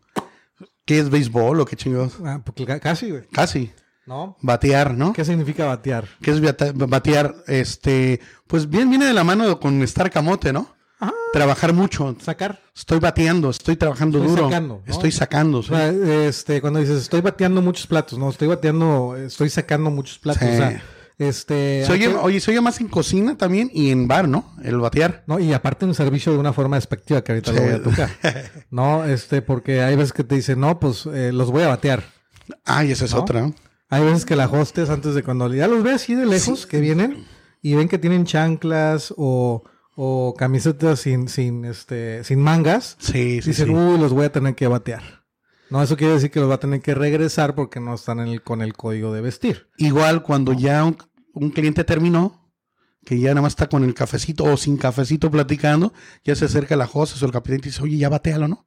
¿Qué es béisbol o qué chingados? Ah, ca- casi, güey. Casi. ¿No? Batear, ¿no? ¿Qué significa batear? ¿Qué es batear? Este, pues bien viene de la mano con estar camote, ¿no? Ajá. Trabajar mucho. Sacar. Estoy bateando, estoy trabajando Estoy duro. sacando, ¿no? Estoy sacando. O sí. sea, este, cuando dices estoy bateando muchos platos, no, estoy bateando, estoy sacando muchos platos. Sí. O sea, este. Se oye- hay que- oye, se oye más en cocina también y en bar, ¿no? El batear. No, y aparte un servicio de una forma despectiva que ahorita Sí. lo voy a tocar. [laughs] No, este, porque hay veces que te dicen, no, pues eh, los voy a batear. Ay, esa es ¿No? otra. Hay veces que la hostes antes de cuando ya los ve así de lejos que vienen y ven que tienen chanclas o, o camisetas sin, sin, este, sin mangas, Sí, sí, dicen, sí. uy, los voy a tener que batear. No, eso quiere decir que los va a tener que regresar porque no están en el, con el código de vestir. Igual cuando ya un, un cliente terminó, que ya nada más está con el cafecito o sin cafecito platicando, ya se acerca la hostess o el capitán y dice, oye, ya batealo, ¿no?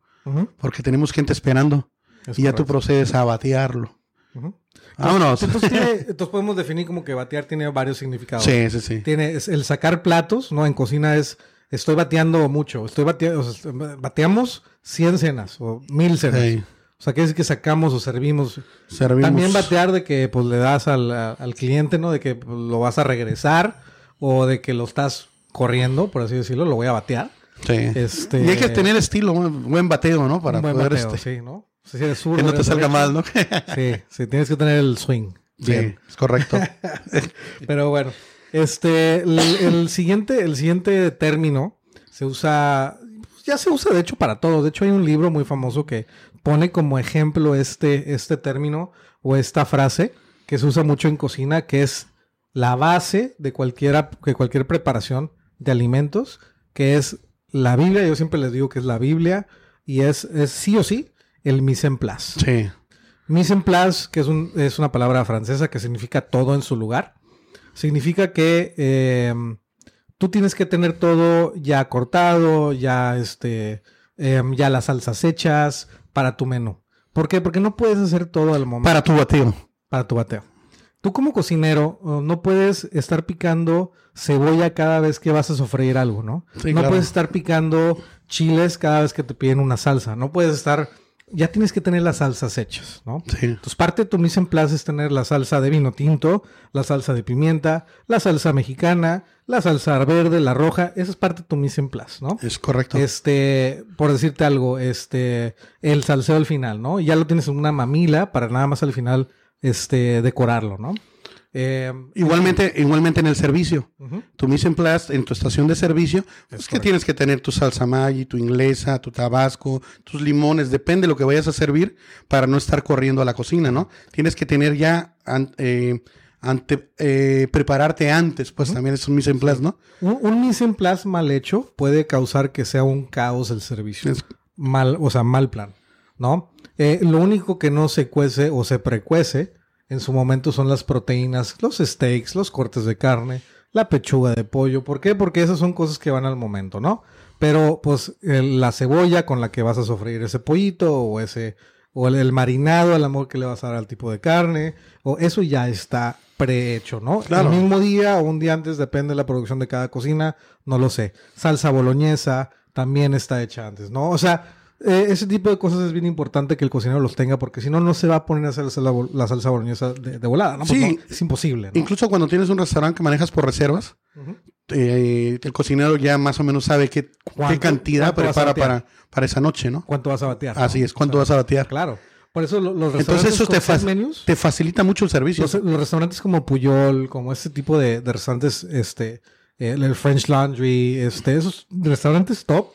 Porque tenemos gente esperando. es y ya tú procedes a batearlo. Ujú. Vámonos. Entonces, tiene- [laughs] entonces podemos definir como que batear tiene varios significados. Sí, sí, sí. Tiene el sacar platos, ¿no? En cocina es estoy bateando mucho, estoy bateando, o sea, bateamos 100 cenas o 1000 cenas. Sí. O sea, que es que sacamos o servimos. Servimos. También batear de que pues le das al, al cliente, ¿no? De que pues, lo vas a regresar o de que lo estás corriendo, por así decirlo, lo voy a batear. Sí. Este- Y hay que tener estilo, buen bateo, ¿no? Para Un buen poder bateo, este, sí, ¿no? O sea, si eres zurdo, que no te salga derecho. mal, ¿no? [laughs] Sí, sí, tienes que tener el swing. Bien. Sí, es correcto. [laughs] [laughs] Pero bueno, este, el, el siguiente, el siguiente término se usa, ya se usa de hecho para todo. De hecho hay un libro muy famoso que pone como ejemplo este, este término o esta frase que se usa mucho en cocina, que es la base de cualquiera, de cualquier preparación de alimentos, que es la Biblia, yo siempre les digo que es la Biblia, y es, es sí o sí el mise en place. Sí. Mise en place, que es, un- es una palabra francesa que significa todo en su lugar, significa que eh, tú tienes que tener todo ya cortado, ya, este, eh, ya las salsas hechas para tu menú. ¿Por qué? Porque no puedes hacer todo al momento Para tu bateo. para tu bateo. Tú como cocinero uh, no puedes estar picando cebolla cada vez que vas a sofreír algo, ¿no? Sí, no claro. puedes estar picando chiles cada vez que te piden una salsa. No puedes estar... Ya tienes que tener las salsas hechas, ¿no? Sí. Entonces parte de tu mise en place es tener la salsa de vino tinto, la salsa de pimienta, la salsa mexicana, la salsa verde, la roja. Esa es parte de tu mise en place, ¿no? Es correcto. Este, por decirte algo, este, el salseo al final, ¿no? Y ya lo tienes en una mamila para nada más al final, este, decorarlo, ¿no? Eh, Igualmente, igualmente en el servicio. Tu mise en place en tu estación de servicio, es que correcto. tienes que tener tu salsa Maggi, tu inglesa, tu tabasco, tus limones, depende de lo que vayas a servir para no estar corriendo a la cocina, ¿no? Tienes que tener ya eh, ante, eh, prepararte antes, pues también es un mise en place, ¿no? Un, un mise en place mal hecho puede causar que sea un caos el servicio. Es- Mal, o sea, mal plan, ¿no? Eh, lo único que no se cuece o se precuece en su momento son las proteínas, los steaks, los cortes de carne, la pechuga de pollo. ¿Por qué? Porque esas son cosas que van al momento, ¿no? Pero, pues, el- la cebolla con la que vas a sofreír ese pollito o ese, o el, el marinado, al amor que le vas a dar al tipo de carne, o eso ya está prehecho, ¿no? Claro. El mismo día o un día antes, depende de la producción de cada cocina, no lo sé. Salsa boloñesa también está hecha antes, ¿no? O sea, eh, ese tipo de cosas es bien importante que el cocinero los tenga, porque si no, no se va a poner a hacer la, la salsa boloñesa de, de volada, ¿no? Pues Sí. no, es imposible, ¿no? Incluso cuando tienes un restaurante que manejas por reservas, eh, el cocinero ya más o menos sabe qué, qué ¿Cuánto- cantidad prepara para, para esa noche, ¿no? ¿Cuánto vas a batear? Así no? es, cuánto vas a batear. Claro. Por eso lo- los restaurantes Entonces eso te, fa- menús, te facilita mucho el servicio. los, los restaurantes como Puyol, como este tipo de, de restaurantes, este, eh, el French Laundry, este, esos restaurantes top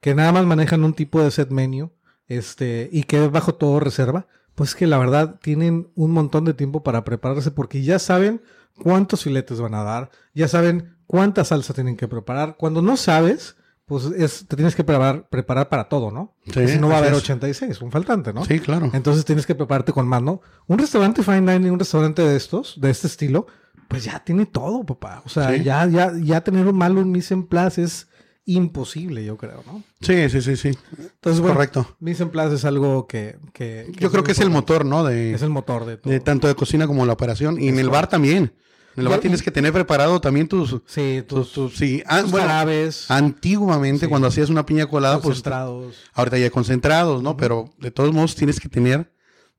que nada más manejan un tipo de set menu, este, y que es bajo todo reserva, pues que la verdad tienen un montón de tiempo para prepararse porque ya saben cuántos filetes van a dar, ya saben cuánta salsa tienen que preparar. Cuando no sabes, pues es, te tienes que preparar, preparar para todo, ¿no? Sí, si no va a haber es. 86, un faltante, ¿no? Sí, claro. Entonces tienes que prepararte con más, ¿no? Un restaurante fine dining, un restaurante de estos, de este estilo, pues ya tiene todo, papá. O sea, Sí. ya, ya, ya tener un mal un mise en place es imposible, yo creo, ¿no? Sí, sí, sí, sí. Entonces, bueno, Correcto. mise en place es algo que... que- Yo creo que es el motor, ¿no? De, Es el motor de todo. de tanto de cocina como la operación. Y en el bar también. En el bar tienes que tener preparado también tus... Sí, tus, tus, tus- sí. Ah, tus bueno, jarabes, antiguamente Sí. cuando hacías una piña colada, pues concentrados. ahorita ya concentrados, ¿no? Pero de todos modos tienes que tener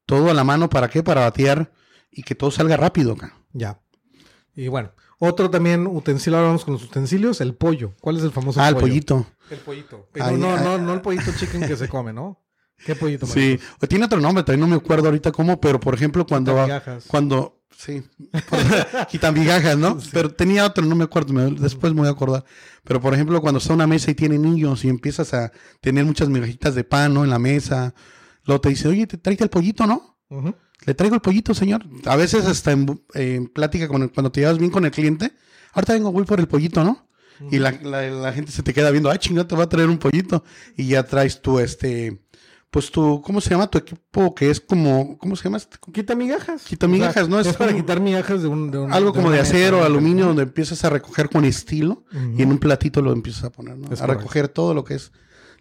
todo a la mano. ¿Para qué? Para batear y que todo salga rápido acá. Ya. Y bueno, otro también utensilio, ahora vamos con los utensilios, el pollo. ¿Cuál es el famoso Ah, el pollo? pollito. El pollito. Ay, no, no, ay. no, no el pollito chicken que se come, ¿no? ¿Qué pollito? Sí. O Tiene otro nombre, también no me acuerdo ahorita cómo, pero por ejemplo cuando... Quitamigajas. Cuando... Sí. [laughs] Quitan migajas, ¿no? Pero tenía otro, no me acuerdo, me- después me voy a acordar. Pero por ejemplo cuando está una mesa y tiene niños y empiezas a tener muchas migajitas de pan, ¿no? En la mesa. Luego te dice, oye, te traigo el pollito, ¿no? Ujú. Le traigo el pollito, señor. A veces hasta en, plática con el- cuando te llevas bien con el cliente. Ahorita vengo, voy por el pollito, ¿no? Y la, la- la gente se te queda viendo, ay, chingada, te va a traer un pollito. Y ya traes tu, este, pues tu, ¿cómo se llama? Tu equipo que es como, ¿cómo se llama? este? Quita migajas. Quita migajas, ¿no? Es, Es para como- quitar migajas de un... de un- Algo como una de mesa, acero, ¿no? aluminio, donde empiezas a recoger con estilo y en un platito lo empiezas a poner, ¿no? Es a correcto. recoger todo lo que es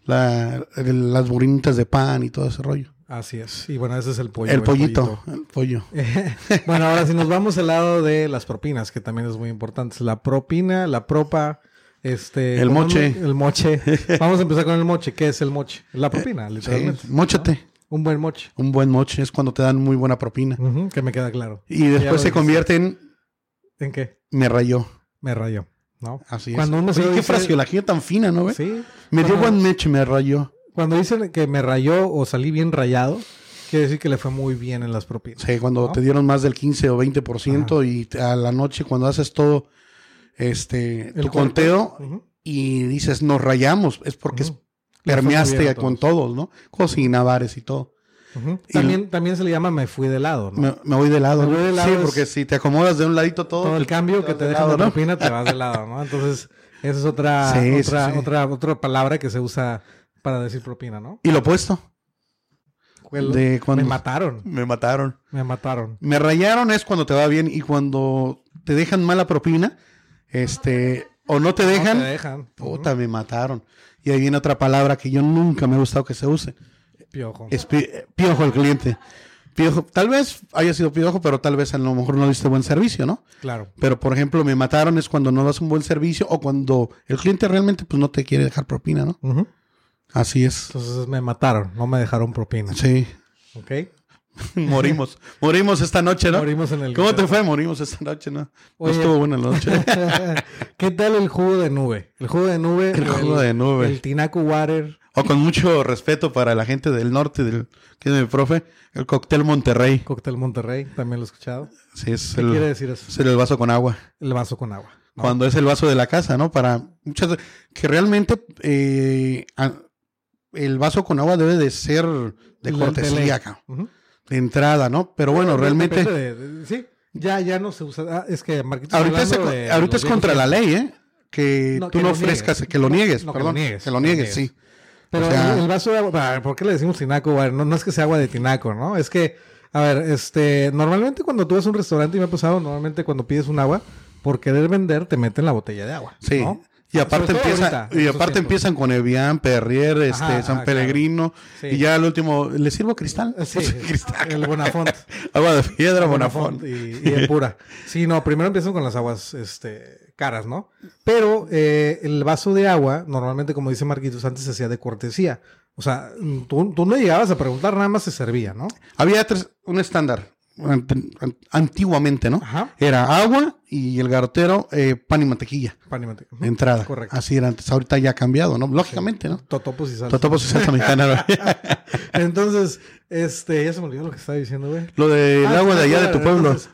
la, las burinitas de pan y todo ese rollo. Así es. Y bueno, ese es el pollo. el pollito, el pollo. [laughs] bueno, ahora si nos vamos al lado de las propinas, que también es muy importante. La propina, la propa, este... El ¿cómo moche. no? El moche. [laughs] Vamos a empezar con el moche. ¿Qué es el moche? La propina, Sí, literalmente. móchate. Un buen moche. Un buen moche es cuando te dan muy buena propina. Que me queda claro. Y después se convierte en ¿En qué? me rayó. Me rayó. ¿No? Así Cuando es. un Oye, qué dice- fraseología tan fina, ¿no? güey? Sí. Me dio buen meche, me rayó. Cuando dicen que me rayó o salí bien rayado, quiere decir que le fue muy bien en las propinas. Sí, cuando ¿No? te dieron más del 15 o 20% y te- a la noche cuando haces todo este El tu conteo y dices nos rayamos, es porque fue muy permeaste con todos. ¿no? Cocina, bares y todo. Y También, también se le llama me fui de lado, ¿no? Me, me voy de lado. Me voy de lado sí, es- porque si te acomodas de un ladito todo, Todo el cambio que te de lado, de ¿no? propina te vas de lado, ¿no? Entonces, Esa es otra, [laughs] Sí, sí, otra, sí. otra, otra palabra que se usa para decir propina, ¿no? Y lo opuesto. El- De cuando- Me mataron, Me mataron. me mataron. Me rayaron es cuando te va bien y cuando te dejan mala propina, este, o no te dejan, No te dejan. puta, me mataron. Y ahí viene otra palabra que yo nunca me ha gustado que se use. Piojo. Es pi- piojo el cliente. Piojo, tal vez haya sido piojo, pero tal vez a lo mejor no diste buen servicio, ¿no? Claro. Pero, por ejemplo, me mataron es cuando no das un buen servicio o cuando el cliente realmente pues no te quiere dejar propina, ¿no? Así es. Entonces me mataron, no me dejaron propina. Sí. ¿Ok? [laughs] Morimos. Morimos esta noche, ¿no? Morimos en el. ¿Cómo te fue? Morimos esta noche, ¿no? No Oye. estuvo buena la noche. [laughs] ¿Qué tal el jugo de nube? El jugo de nube. El jugo de nube. El Tinaco Water. o con mucho respeto para la gente del norte, del que es mi profe, el cóctel Monterrey. Cóctel Monterrey, también lo he escuchado. Sí, es ¿Qué el, quiere decir eso? es el vaso con agua. El vaso con agua. ¿no? Cuando es el vaso de la casa, ¿no? Para muchas que realmente eh, a- el vaso con agua debe de ser de cortesía, de entrada, ¿no? Pero bueno, realmente de- de- sí, ya, ya no se usa. ah, es que Marquito está ahorita, es, hablando de ahorita los es contra la ley, ¿eh? Que No, tú que no ofrezcas, niegues. que lo niegues, no, que lo perdón, niegues, que lo niegues, sí. Pero O sea- el, el vaso de agua, ¿por qué le decimos tinaco? No es que sea agua de tinaco, ¿no? Es que, a ver, este, normalmente cuando tú vas a un restaurante y me ha pasado, normalmente cuando pides un agua, por querer vender, te meten la botella de agua. Sí. ¿no? Y aparte Sobre todo empieza, ahorita, en y estos aparte empiezan con Evian, Perrier, este, Ajá, San ajá, Pellegrino, Sí. y ya al último, ¿le sirvo cristal? Sí, [laughs] Pues, cristal. el Bonafont. [laughs] Agua de piedra, Bonafont Bonafont. y, pura. [laughs] Sí, no, primero empiezan con las aguas este, caras, ¿no? Pero eh, el vaso de agua, normalmente, como dice Marquitos, antes se hacía de cortesía. O sea, tú, tú no llegabas a preguntar, nada más se servía, ¿no? Había tres- un estándar antiguamente, ¿no? Ajá. Era agua y el garrotero eh, pan y mantequilla Pan y de entrada. Correcto. Así era antes. Ahorita ya ha cambiado, ¿no? Lógicamente, ¿no? Totopos y salsa. Totopos y salsa mexicana. [laughs] Entonces, este, ya se me olvidó lo que estaba diciendo, güey. Lo del Ah, agua de allá de tu pueblo. entonces,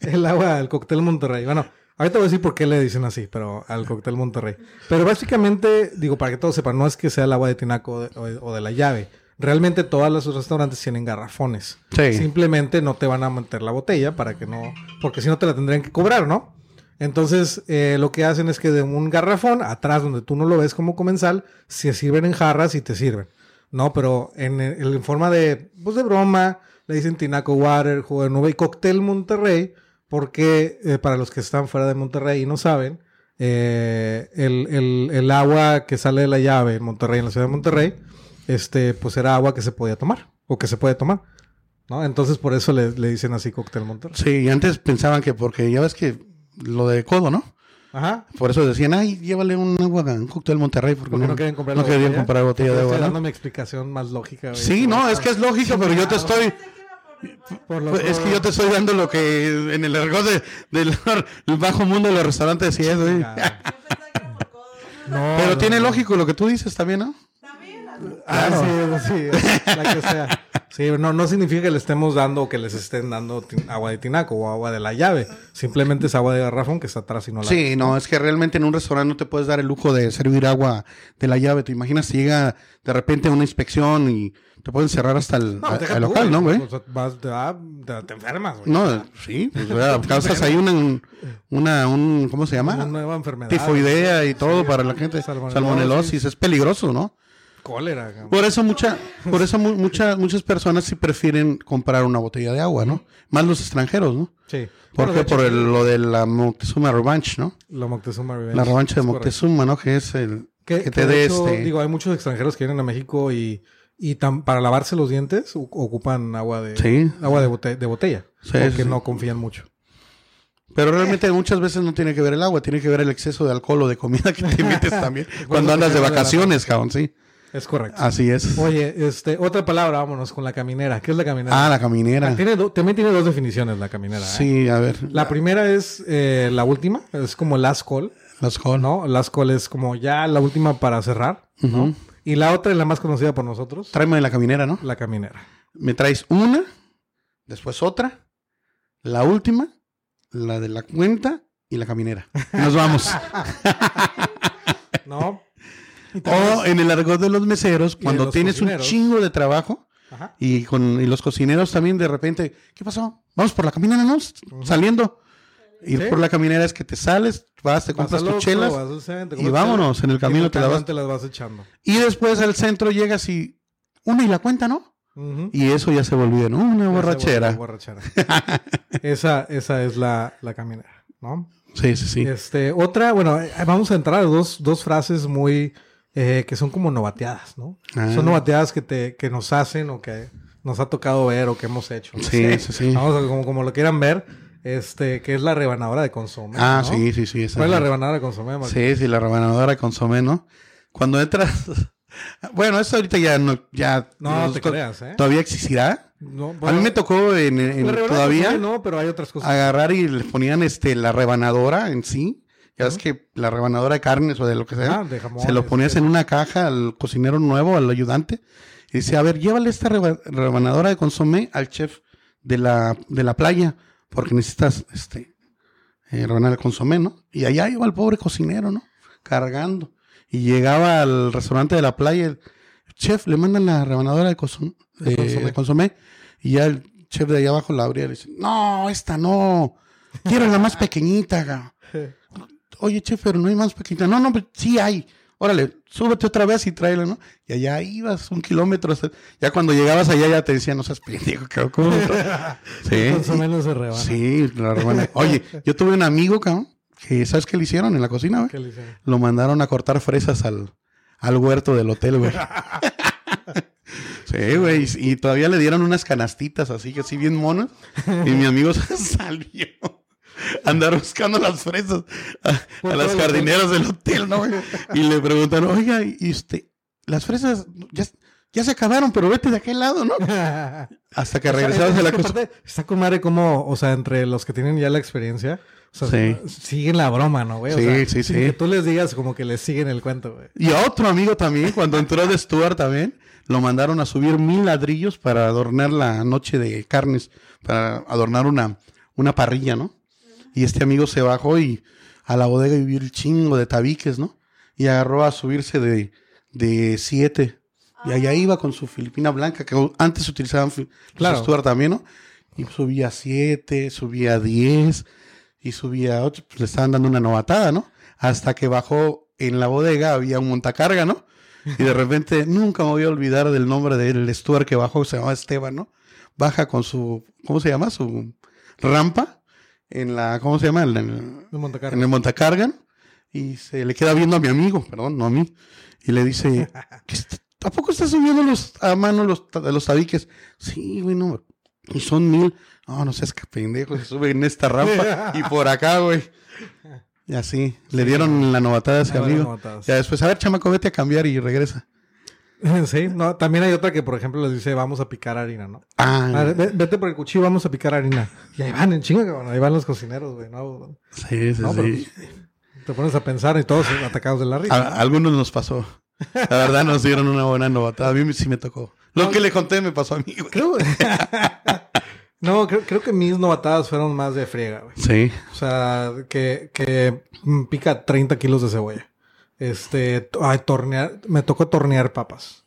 [laughs] el agua del cóctel Monterrey. Bueno, ahorita voy a decir por qué le dicen así, pero al cóctel Monterrey. Pero básicamente, digo, para que todos sepan, no es que sea el agua de tinaco de- o de la llave. Realmente todos los restaurantes tienen garrafones. Sí. Simplemente no te van a meter la botella para que no, porque si no te la tendrían que cobrar, ¿no? Entonces, eh, lo que hacen es que de un garrafón, atrás donde tú no lo ves como comensal, se sirven en jarras y te sirven. No, pero en, en forma de, pues de broma, le dicen Tinaco Water, jugo de nube y cóctel Monterrey, porque eh, para los que están fuera de Monterrey y no saben, eh, el, el- el agua que sale de la llave en Monterrey, en la ciudad de Monterrey, este, pues era agua que se podía tomar, o que se puede tomar. ¿No? Entonces por eso le, le dicen así cóctel Monterrey. Sí, y antes pensaban que porque ya ves que lo de codo, ¿no? Ajá. Por eso decían, ay, llévale un agua, un cóctel Monterrey, porque, Porque no, quieren comprar no la querían botella. comprar botella de Estoy agua. ¿no? dando mi explicación más lógica. Sí, no, es que es lógico, pero yo te estoy, Por lo- es que yo te estoy dando lo que en el argot de- del el [laughs] bajo mundo de los restaurantes sí es, güey. No, Pero no, tiene no. lógico lo que tú dices también, ¿no? Ah, sí, sí, la que sea. Sí, no, no significa que le estemos dando o que les estén dando agua de tinaco o agua de la llave. Simplemente es agua de garrafón que está atrás y no la. Sí, no, es que realmente en un restaurante no te puedes dar el lujo de servir agua de la llave. ¿Te imaginas si llega de repente una inspección y te pueden cerrar hasta el, No, a- tú, local, ¿no, güey? O sea, vas, te, va- te- te enfermas, güey. No, sí, pues, causas [laughs] ahí una, una, un, ¿cómo se Una llama? nueva enfermedad. Tifoidea y todo para la gente. Salmonelosis. Salmonelosis, es peligroso, ¿no? Cólera. cabrón. Por eso mucha, por eso mu- mucha- muchas personas sí prefieren comprar una botella de agua, ¿no? Más los extranjeros, ¿no? Sí. ¿Por Bueno, Por el- lo de la Moctezuma Revanche, ¿no? La Moctezuma Revenge. La revancha de correcto. Moctezuma, ¿no? Que es el que, Que, te dé este. Digo, hay muchos extranjeros que vienen a México y, y tam- para lavarse los dientes ocupan agua de Sí. agua de, bote- de botella. Sí, porque sí. no confían mucho. Pero realmente muchas veces no tiene que ver el agua, tiene que ver el exceso de alcohol o de comida que te metes también [laughs] cuando andas de vacaciones, cabrón, sí. Es correcto. Así es. Oye, este, otra palabra, vámonos con la caminera. ¿Qué es la caminera? Ah, la caminera. Tiene do- también tiene dos definiciones la caminera. ¿eh? Sí, a ver. La primera es eh, la última, es como last call, Las col. ¿no? Last call es como ya la última para cerrar. Ujú. Y la otra es la más conocida por nosotros, Tráeme la caminera, ¿no? la caminera. Me traes una, después otra, la última, la de la cuenta y la caminera. Nos vamos. [laughs] ¿No? O en el argot de los meseros, cuando los tienes un chingo de trabajo Ajá. y con y los cocineros también de repente, ¿qué pasó? Vamos por la caminera, ¿no? Saliendo. Ir Sí. por la caminera es que te sales, vas, te compras Vas tus chelas vas al centro, y vámonos, en el camino te la vas- te las vas echando. y después al centro llegas y una y la cuenta, ¿no? Y eso ya se volvió, ¿no? Una Ya borrachera. volvió borrachera. esa, esa es la, la caminera, ¿no? Sí, sí, sí. Este, otra, bueno, eh, vamos a entrar a dos, dos frases muy, eh, que son como novateadas, ¿no? Ah. Son novateadas que, te, que nos hacen o que nos ha tocado ver o que hemos hecho. no Sí, sé. sí, sí. Vamos a, como, como lo quieran ver, este, que es la rebanadora de consomé. Ah, ¿no? sí, sí, sí. esa ¿Cuál es la rebanadora de consomé, Marco? Sí, sí, la rebanadora de consomé, ¿no? Cuando entras. [laughs] Bueno, esto ahorita ya no. Ya, No, te to- creas, ¿eh? ¿Todavía existirá? No, a mí me tocó en, en- todavía no, pero hay otras cosas. agarrar y le ponían este la rebanadora en sí. Ya ves que la rebanadora de carnes o de lo que sea. Ah, de jamones, se lo ponías en una caja al cocinero nuevo, al ayudante. Y dice, a ver, llévale esta reba- rebanadora de consomé al chef de la, de la playa. Porque necesitas este eh, rebanada de consomé, ¿no? Y allá iba el pobre cocinero, ¿no? Cargando. Y llegaba al restaurante de la playa. el chef, le mandan la rebanadora de, consum- De de- consomé. de consomé. Y ya el chef de allá abajo la abría y le dice, no, esta no. Quiero la más [laughs] pequeñita. [laughs] ga". Oye, chef, pero no hay más pequeñita. No, no, pero sí hay. Órale, súbete otra vez y tráela, ¿no? Y allá ibas un kilómetro. hasta- Ya cuando llegabas allá ya te decían, no seas pendejo, cabrón. ¿cómo no tra-?" Sí. El consomé no se rebana. Sí, la rebana. Oye, yo tuve un amigo, cabrón, que ¿sabes qué le hicieron en la cocina, güey? ¿Qué le hicieron? Lo mandaron a cortar fresas al, al huerto del hotel, güey. [laughs] Sí, güey, y, y todavía le dieron unas canastitas así, que así bien monas. Y mi amigo [laughs] salió [laughs] andar buscando las fresas a, las jardineras del hotel, ¿no? [laughs] Y le preguntaron, oiga, ¿y usted? Las fresas ya, ya se acabaron, pero vete de aquel lado, ¿no? [laughs] Hasta que regresabas Es a la cosa. Está con madre como, o sea, entre los que tienen ya la experiencia, o sea, Sí. siguen la broma, ¿no, güey? O Sí, sea, sí, sí. Que tú les digas como que les siguen el cuento, güey. Y a otro amigo también, cuando entró de Stuart también, lo mandaron a subir mil ladrillos para adornar la noche de carnes, para adornar una, una parrilla, ¿no? Y este amigo se bajó y a la bodega y vio el chingo de tabiques, ¿no? Y agarró a subirse de, de siete. Y allá iba con su filipina blanca, que antes utilizaban Claro. Stuart también, ¿no? Y subía siete, subía diez, y subía ocho, pues le estaban dando una novatada, ¿no? Hasta que bajó en la bodega, había un montacarga, ¿no? Y de [laughs] repente, nunca me voy a olvidar del nombre del Stuart que bajó, se llamaba Esteban, ¿no? Baja con su, ¿cómo se llama? Su rampa en la, ¿cómo se llama? En el, De Montecarlo. en el montacarga, ¿no? y se le queda viendo a mi amigo, perdón, no a mí, y le dice, [laughs] "¿Qué est- ¿a poco estás subiendo los, a mano los, los tabiques? Sí, güey, no, y son mil. No, no seas que pendejo, se sube en esta rampa y [laughs] por acá, güey. Y así, le dieron la novatada a ese amigo. Ya después, a ver, chamaco, vete a cambiar y regresa. [laughs] Sí, no, también hay otra que, por ejemplo, les dice, vamos a picar harina, ¿no? Ah, A ver, ve- vete por el cuchillo, vamos a picar harina. Y ahí van en chinga, cabrón, ahí van los cocineros, güey, ¿no? sí, sí, No, sí. Te pones a pensar y todos atacados de la risa. A, a algunos nos pasó. La verdad nos dieron una buena novatada. A mí sí me tocó. Lo que le conté me pasó a mí, güey. Creo... no, creo, creo que mis novatadas fueron más de friega, güey. Sí. O sea, que, que pica 30 kilos de cebolla. Este, ay, tornear, me tocó tornear papas.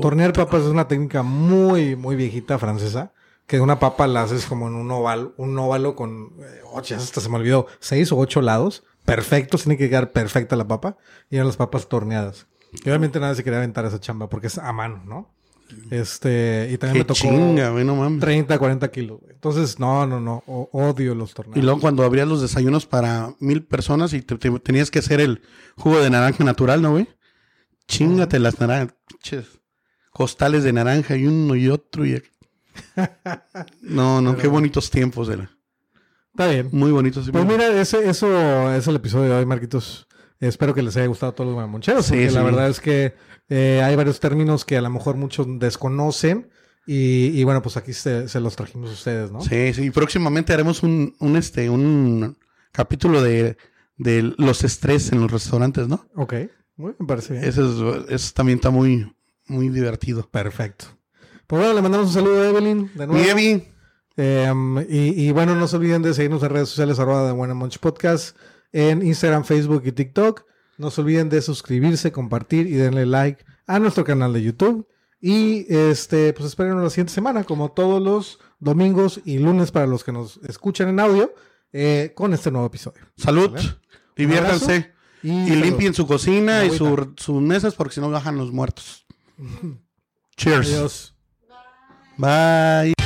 Tornear papas es una técnica muy, muy viejita francesa. Que una papa la haces como en un oval, un óvalo con eh, ocho, hasta se me olvidó, seis o ocho lados. Perfectos, tiene que quedar perfecta la papa. Y eran las papas torneadas. Y obviamente nadie se quería aventar esa chamba porque es a mano, ¿no? Este, y también Qué me tocó chinga, güey, no mames. 30, 40 kilos. güey. Entonces, no, no, no. o- odio los torneos. Y luego cuando abrías los desayunos para mil personas y te, te- tenías que hacer el jugo de naranja natural, ¿no, güey? Chingate las naranjas, pinches costales de naranja y uno y otro y... [laughs] No, no, qué bonitos tiempos eran. Está bien. Muy bonitos. Pues mira, ese, eso es el episodio de hoy, Marquitos. Espero que les haya gustado a todos los mamoncheros. Sí, porque la sí. verdad es que eh, hay varios términos que a lo mejor muchos desconocen. Y, y bueno, pues aquí se, se los trajimos a ustedes, ¿no? Sí, sí, próximamente haremos un, un, este, un capítulo de, de los estrés en los restaurantes, ¿no? Ok. Muy, me parece bien. Eso, es- eso también está muy, muy divertido. Perfecto. Pues bueno, le mandamos un saludo a Evelyn de nuevo. Evi, Eh, y, y bueno, no se olviden de seguirnos en redes sociales arroba de Buena Podcast en Instagram, Facebook y TikTok. No se olviden de suscribirse, compartir y denle like a nuestro canal de YouTube. Y este, pues esperen la siguiente semana, como todos los domingos y lunes para los que nos escuchan en audio. eh, con este nuevo episodio. Salud, ¿Vale? diviértanse y, limpien su cocina y su- sus mesas porque si no bajan los muertos. [laughs] Cheers. Adiós. Bye.